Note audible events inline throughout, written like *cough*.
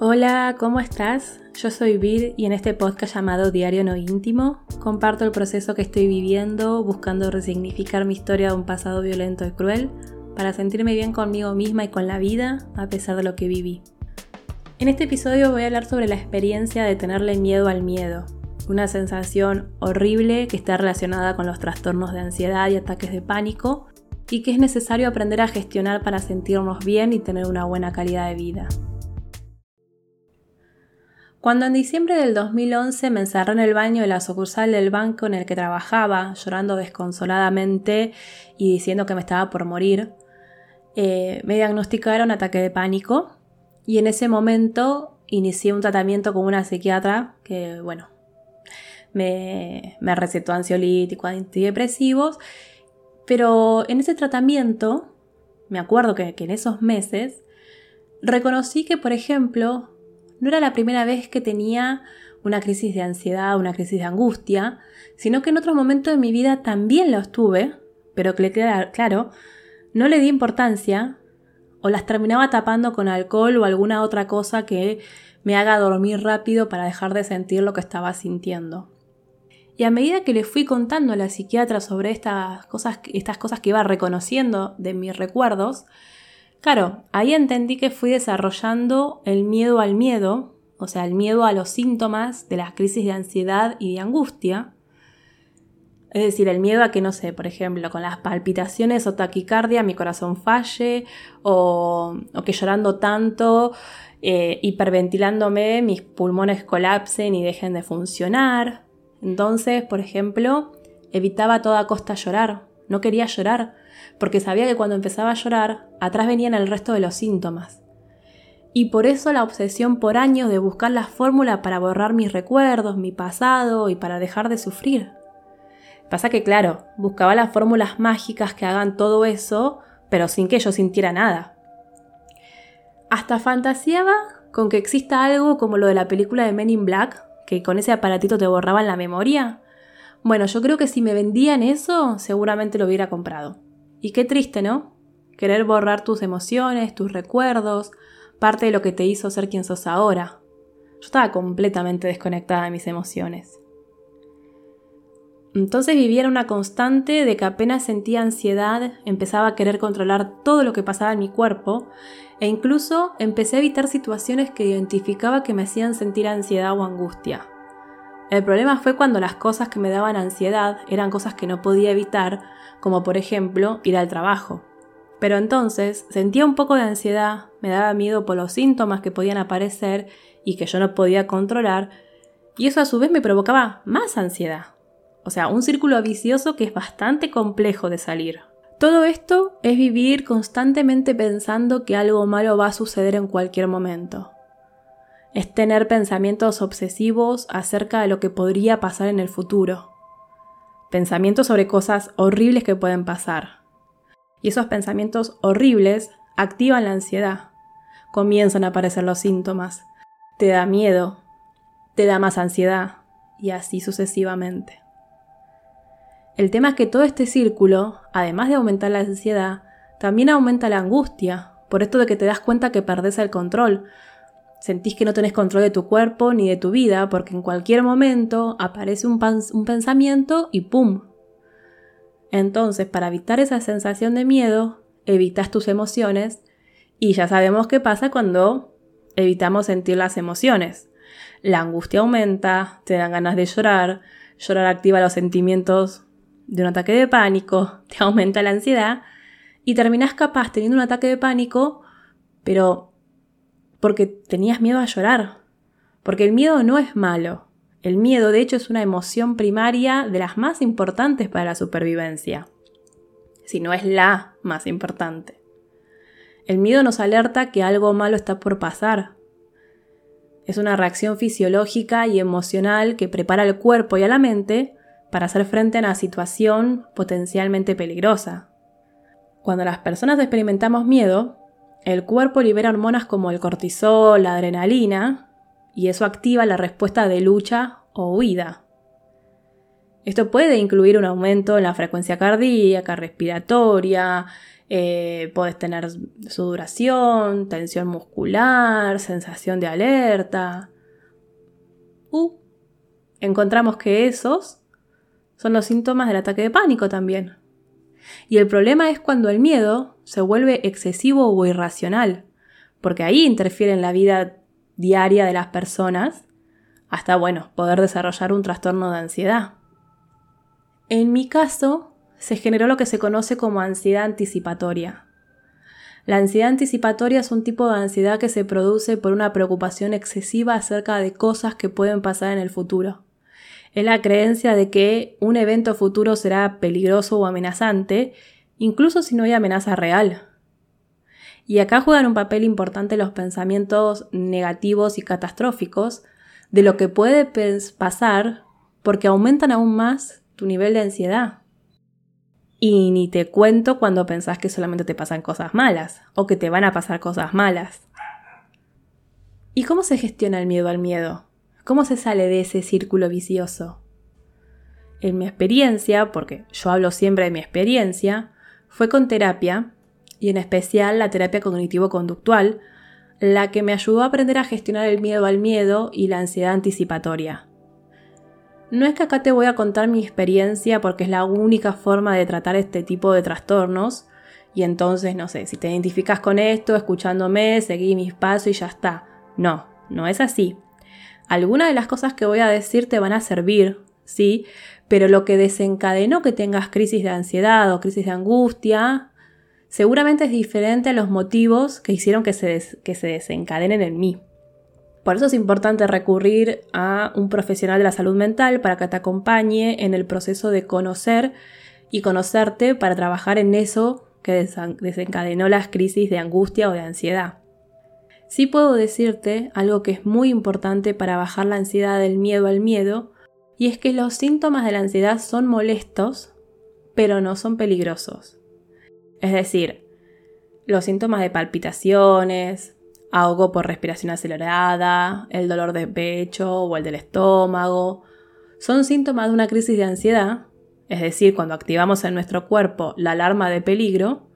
Hola, ¿cómo estás? Yo soy Vir y en este podcast llamado Diario No Íntimo comparto el proceso que estoy viviendo buscando resignificar mi historia de un pasado violento y cruel para sentirme bien conmigo misma y con la vida a pesar de lo que viví. En este episodio voy a hablar sobre la experiencia de tenerle miedo al miedo, una sensación horrible que está relacionada con los trastornos de ansiedad y ataques de pánico y que es necesario aprender a gestionar para sentirnos bien y tener una buena calidad de vida. Cuando en diciembre del 2011 me encerré en el baño de la sucursal del banco en el que trabajaba, llorando desconsoladamente y diciendo que me estaba por morir, eh, me diagnosticaron ataque de pánico y en ese momento inicié un tratamiento con una psiquiatra que, bueno, me, recetó ansiolíticos, antidepresivos, pero en ese tratamiento, me acuerdo que en esos meses, reconocí que, por ejemplo, no era la primera vez que tenía una crisis de ansiedad, una crisis de angustia, sino que en otros momentos de mi vida también los tuve, pero claro, no le di importancia o las terminaba tapando con alcohol o alguna otra cosa que me haga dormir rápido para dejar de sentir lo que estaba sintiendo. Y a medida que le fui contando a la psiquiatra sobre estas cosas, estas cosas que iba reconociendo de mis recuerdos, Claro, ahí entendí que fui desarrollando el miedo al miedo, o sea, el miedo a los síntomas de las crisis de ansiedad y de angustia. Es decir, el miedo a que, no sé, por ejemplo, con las palpitaciones o taquicardia mi corazón falle, o, que llorando tanto, eh, hiperventilándome, mis pulmones colapsen y dejen de funcionar. Entonces, por ejemplo, evitaba a toda costa llorar, no quería llorar, porque sabía que cuando empezaba a llorar, atrás venían el resto de los síntomas. Y por eso la obsesión por años de buscar la fórmula para borrar mis recuerdos, mi pasado y para dejar de sufrir. Pasa que, claro, buscaba las fórmulas mágicas que hagan todo eso, pero sin que yo sintiera nada. Hasta fantaseaba con que exista algo como lo de la película de Men in Black, que con ese aparatito te borraban la memoria. Bueno, yo creo que si me vendían eso, seguramente lo hubiera comprado. Y qué triste, ¿no? Querer borrar tus emociones, tus recuerdos, parte de lo que te hizo ser quien sos ahora. Yo estaba completamente desconectada de mis emociones. Entonces vivía en una constante de que apenas sentía ansiedad, empezaba a querer controlar todo lo que pasaba en mi cuerpo e incluso empecé a evitar situaciones que identificaba que me hacían sentir ansiedad o angustia. El problema fue cuando las cosas que me daban ansiedad eran cosas que no podía evitar, como por ejemplo ir al trabajo. Pero entonces sentía un poco de ansiedad, me daba miedo por los síntomas que podían aparecer y que yo no podía controlar, y eso a su vez me provocaba más ansiedad. O sea, un círculo vicioso que es bastante complejo de salir. Todo esto es vivir constantemente pensando que algo malo va a suceder en cualquier momento es tener pensamientos obsesivos acerca de lo que podría pasar en el futuro. Pensamientos sobre cosas horribles que pueden pasar. Y esos pensamientos horribles activan la ansiedad. Comienzan a aparecer los síntomas. Te da miedo, te da más ansiedad y así sucesivamente. El tema es que todo este círculo, además de aumentar la ansiedad, también aumenta la angustia, por esto de que te das cuenta que perdés el control, Sentís que no tenés control de tu cuerpo ni de tu vida porque en cualquier momento aparece un, pensamiento y ¡pum! Entonces, para evitar esa sensación de miedo, evitas tus emociones y ya sabemos qué pasa cuando evitamos sentir las emociones. La angustia aumenta, te dan ganas de llorar, llorar activa los sentimientos de un ataque de pánico, *laughs* te aumenta la ansiedad y terminas capaz teniendo un ataque de pánico, pero porque tenías miedo a llorar. Porque el miedo no es malo. El miedo, de hecho, es una emoción primaria de las más importantes para la supervivencia. Si no es la más importante. El miedo nos alerta que algo malo está por pasar. Es una reacción fisiológica y emocional que prepara al cuerpo y a la mente para hacer frente a una situación potencialmente peligrosa. Cuando las personas experimentamos miedo, el cuerpo libera hormonas como el cortisol, la adrenalina, y eso activa la respuesta de lucha o huida. Esto puede incluir un aumento en la frecuencia cardíaca, respiratoria, Eh, puedes tener sudoración, tensión muscular, sensación de alerta. Uh, encontramos que esos son los síntomas del ataque de pánico también. Y el problema es cuando el miedo se vuelve excesivo o irracional, porque ahí interfiere en la vida diaria de las personas hasta, bueno, poder desarrollar un trastorno de ansiedad. En mi caso, se generó lo que se conoce como ansiedad anticipatoria. La ansiedad anticipatoria es un tipo de ansiedad que se produce por una preocupación excesiva acerca de cosas que pueden pasar en el futuro. Es la creencia de que un evento futuro será peligroso o amenazante, incluso si no hay amenaza real. Y acá juegan un papel importante los pensamientos negativos y catastróficos de lo que puede pasar porque aumentan aún más tu nivel de ansiedad. Y ni te cuento cuando pensás que solamente te pasan cosas malas o que te van a pasar cosas malas. ¿Y cómo se gestiona el miedo al miedo? ¿Cómo se sale de ese círculo vicioso? En mi experiencia, porque yo hablo siempre de mi experiencia, fue con terapia, y en especial la terapia cognitivo-conductual, la que me ayudó a aprender a gestionar el miedo al miedo y la ansiedad anticipatoria. No es que acá te voy a contar mi experiencia porque es la única forma de tratar este tipo de trastornos y entonces, no sé, si te identificas con esto, escuchándome, seguí mis pasos y ya está. No, no es así. Algunas de las cosas que voy a decir te van a servir, sí, pero lo que desencadenó que tengas crisis de ansiedad o crisis de angustia seguramente es diferente a los motivos que hicieron que se, que se desencadenen en mí. Por eso es importante recurrir a un profesional de la salud mental para que te acompañe en el proceso de conocer y conocerte para trabajar en eso que desencadenó las crisis de angustia o de ansiedad. Sí puedo decirte algo que es muy importante para bajar la ansiedad del miedo al miedo, y es que los síntomas de la ansiedad son molestos, pero no son peligrosos. Es decir, los síntomas de palpitaciones, ahogo por respiración acelerada, el dolor de pecho o el del estómago, son síntomas de una crisis de ansiedad, es decir, cuando activamos en nuestro cuerpo la alarma de peligro,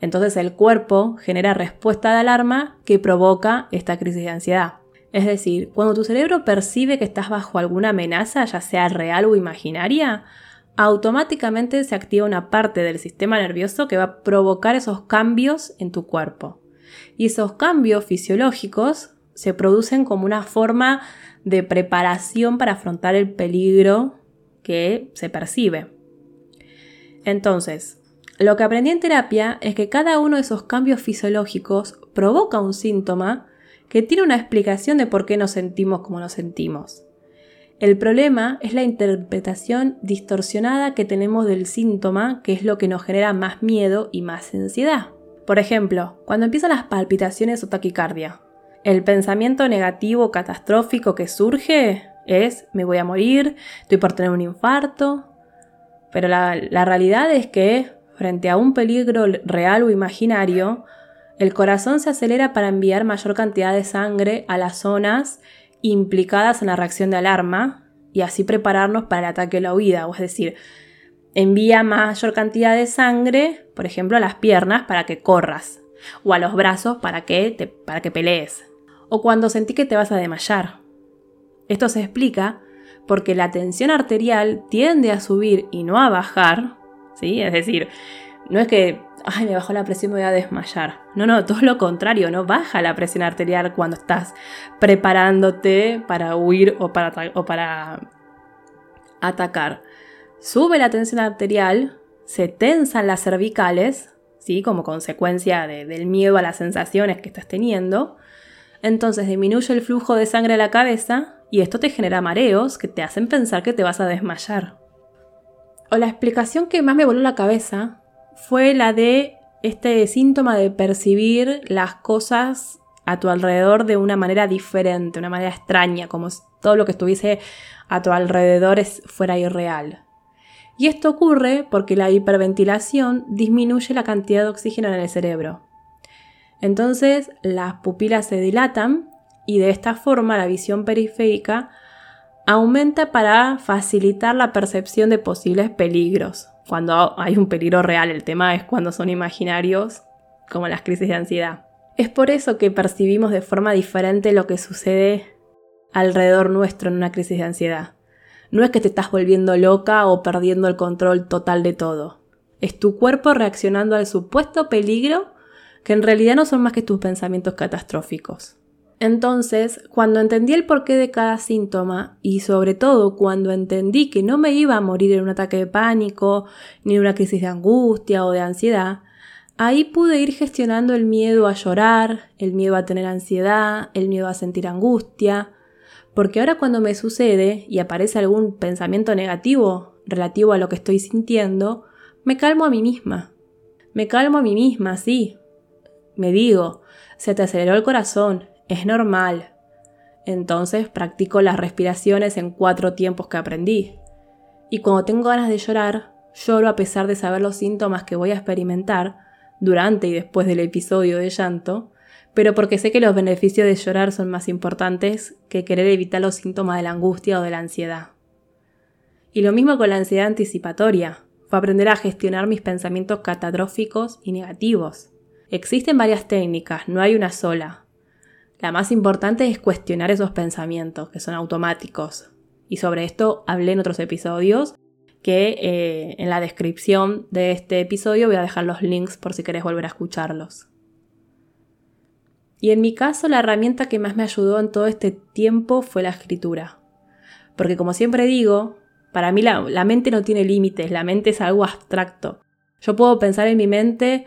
entonces el cuerpo genera respuesta de alarma que provoca esta crisis de ansiedad. Es decir, cuando tu cerebro percibe que estás bajo alguna amenaza, ya sea real o imaginaria, automáticamente se activa una parte del sistema nervioso que va a provocar esos cambios en tu cuerpo. Y esos cambios fisiológicos se producen como una forma de preparación para afrontar el peligro que se percibe. Entonces, lo que aprendí en terapia es que cada uno de esos cambios fisiológicos provoca un síntoma que tiene una explicación de por qué nos sentimos como nos sentimos. El problema es la interpretación distorsionada que tenemos del síntoma, que es lo que nos genera más miedo y más ansiedad. Por ejemplo, cuando empiezan las palpitaciones o taquicardia, el pensamiento negativo catastrófico que surge es me voy a morir, estoy por tener un infarto. Pero la, la realidad es que, frente a un peligro real o imaginario, el corazón se acelera para enviar mayor cantidad de sangre a las zonas implicadas en la reacción de alarma y así prepararnos para el ataque o la huida, o es decir, envía mayor cantidad de sangre, por ejemplo, a las piernas para que corras, o a los brazos para que, te, para que pelees, o cuando sentí que te vas a desmayar. Esto se explica porque la tensión arterial tiende a subir y no a bajar, ¿sí? Es decir, no es que ay, me bajó la presión, me voy a desmayar. No, no, todo lo contrario, no baja la presión arterial cuando estás preparándote para huir o para, o para atacar. Sube la tensión arterial, se tensan las cervicales, ¿sí? como consecuencia del miedo a las sensaciones que estás teniendo. Entonces disminuye el flujo de sangre a la cabeza y esto te genera mareos que te hacen pensar que te vas a desmayar. O la explicación que más me voló la cabeza fue la de este síntoma de percibir las cosas a tu alrededor de una manera diferente, una manera extraña, como si todo lo que estuviese a tu alrededor fuera irreal. Y esto ocurre porque la hiperventilación disminuye la cantidad de oxígeno en el cerebro. Entonces las pupilas se dilatan y de esta forma la visión periférica aumenta para facilitar la percepción de posibles peligros cuando hay un peligro real, el tema es cuando son imaginarios, como las crisis de ansiedad. Es por eso que percibimos de forma diferente lo que sucede alrededor nuestro en una crisis de ansiedad. No es que te estás volviendo loca o perdiendo el control total de todo. Es tu cuerpo reaccionando al supuesto peligro que en realidad no son más que tus pensamientos catastróficos. Entonces, cuando entendí el porqué de cada síntoma y sobre todo cuando entendí que no me iba a morir en un ataque de pánico, ni en una crisis de angustia o de ansiedad, ahí pude ir gestionando el miedo a llorar, el miedo a tener ansiedad, el miedo a sentir angustia, porque ahora cuando me sucede y aparece algún pensamiento negativo relativo a lo que estoy sintiendo, me calmo a mí misma. Me calmo a mí misma, sí. Me digo, se te aceleró el corazón, es normal. Entonces practico las respiraciones en cuatro tiempos que aprendí. Y cuando tengo ganas de llorar, lloro a pesar de saber los síntomas que voy a experimentar durante y después del episodio de llanto, pero porque sé que los beneficios de llorar son más importantes que querer evitar los síntomas de la angustia o de la ansiedad. Y lo mismo con la ansiedad anticipatoria, fue aprender a gestionar mis pensamientos catastróficos y negativos. Existen varias técnicas, no hay una sola. La más importante es cuestionar esos pensamientos, que son automáticos. Y sobre esto hablé en otros episodios, que eh, en la descripción de este episodio voy a dejar los links por si querés volver a escucharlos. Y en mi caso la herramienta que más me ayudó en todo este tiempo fue la escritura. Porque como siempre digo, para mí la, la mente no tiene límites, la mente es algo abstracto. Yo puedo pensar en mi mente,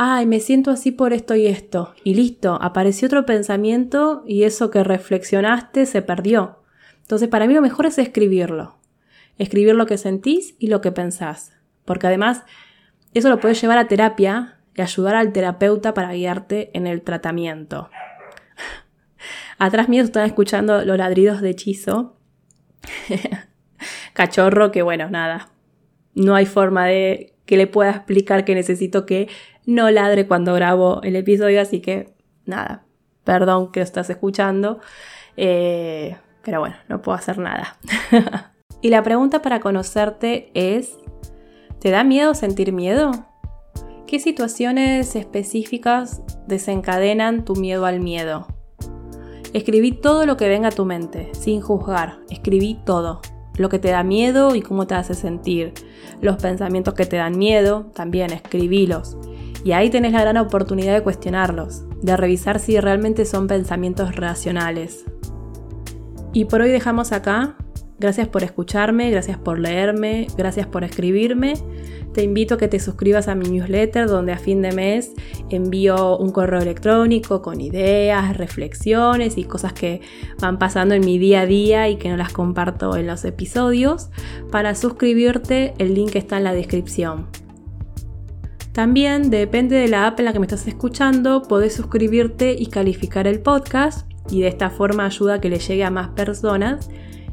ay, me siento así por esto y esto, y listo, apareció otro pensamiento y eso que reflexionaste se perdió. Entonces para mí lo mejor es escribirlo. Escribir lo que sentís y lo que pensás. Porque además eso lo puedes llevar a terapia y ayudar al terapeuta para guiarte en el tratamiento. *laughs* Atrás mío están escuchando los ladridos de hechizo. *laughs* Cachorro que bueno, nada. No hay forma de que le pueda explicar que necesito que no ladre cuando grabo el episodio, así que nada, perdón que estás escuchando, eh, pero bueno, no puedo hacer nada. *laughs* y la pregunta para conocerte es, ¿te da miedo sentir miedo? ¿Qué situaciones específicas desencadenan tu miedo al miedo? Escribí todo lo que venga a tu mente, sin juzgar, escribí todo lo que te da miedo y cómo te hace sentir. Los pensamientos que te dan miedo, también escribílos. Y ahí tenés la gran oportunidad de cuestionarlos, de revisar si realmente son pensamientos racionales. Y por hoy dejamos acá. Gracias por escucharme, gracias por leerme, gracias por escribirme. Te invito a que te suscribas a mi newsletter donde a fin de mes envío un correo electrónico con ideas, reflexiones y cosas que van pasando en mi día a día y que no las comparto en los episodios. Para suscribirte el link está en la descripción. También depende de la app en la que me estás escuchando, podés suscribirte y calificar el podcast y de esta forma ayuda a que le llegue a más personas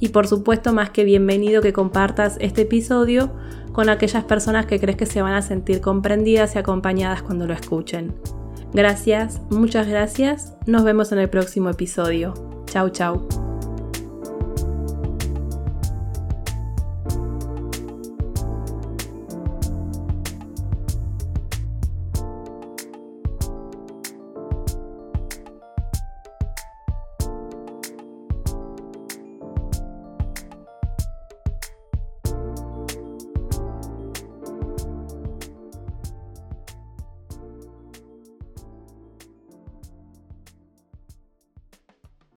y por supuesto más que bienvenido que compartas este episodio con aquellas personas que crees que se van a sentir comprendidas y acompañadas cuando lo escuchen. Gracias, muchas gracias, nos vemos en el próximo episodio. Chau chau.